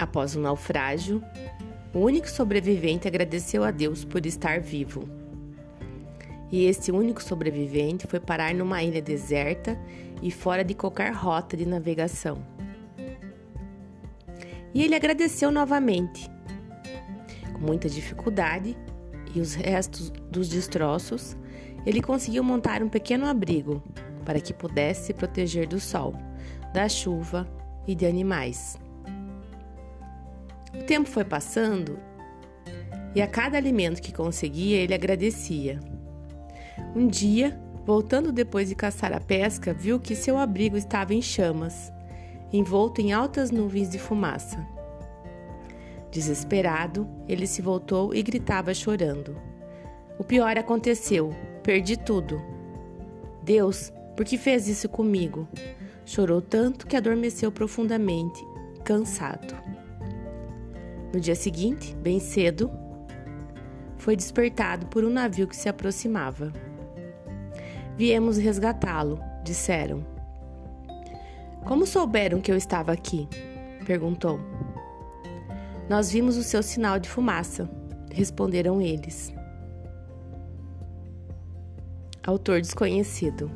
Após um naufrágio, o único sobrevivente agradeceu a Deus por estar vivo. E esse único sobrevivente foi parar numa ilha deserta e fora de qualquer rota de navegação. E ele agradeceu novamente. Com muita dificuldade e os restos dos destroços, ele conseguiu montar um pequeno abrigo para que pudesse se proteger do sol, da chuva e de animais. O tempo foi passando e a cada alimento que conseguia ele agradecia. Um dia, voltando depois de caçar a pesca, viu que seu abrigo estava em chamas, envolto em altas nuvens de fumaça. Desesperado, ele se voltou e gritava chorando. O pior aconteceu, perdi tudo. Deus, por que fez isso comigo? Chorou tanto que adormeceu profundamente, cansado. No dia seguinte, bem cedo, foi despertado por um navio que se aproximava. Viemos resgatá-lo, disseram. Como souberam que eu estava aqui? perguntou. Nós vimos o seu sinal de fumaça, responderam eles. Autor desconhecido.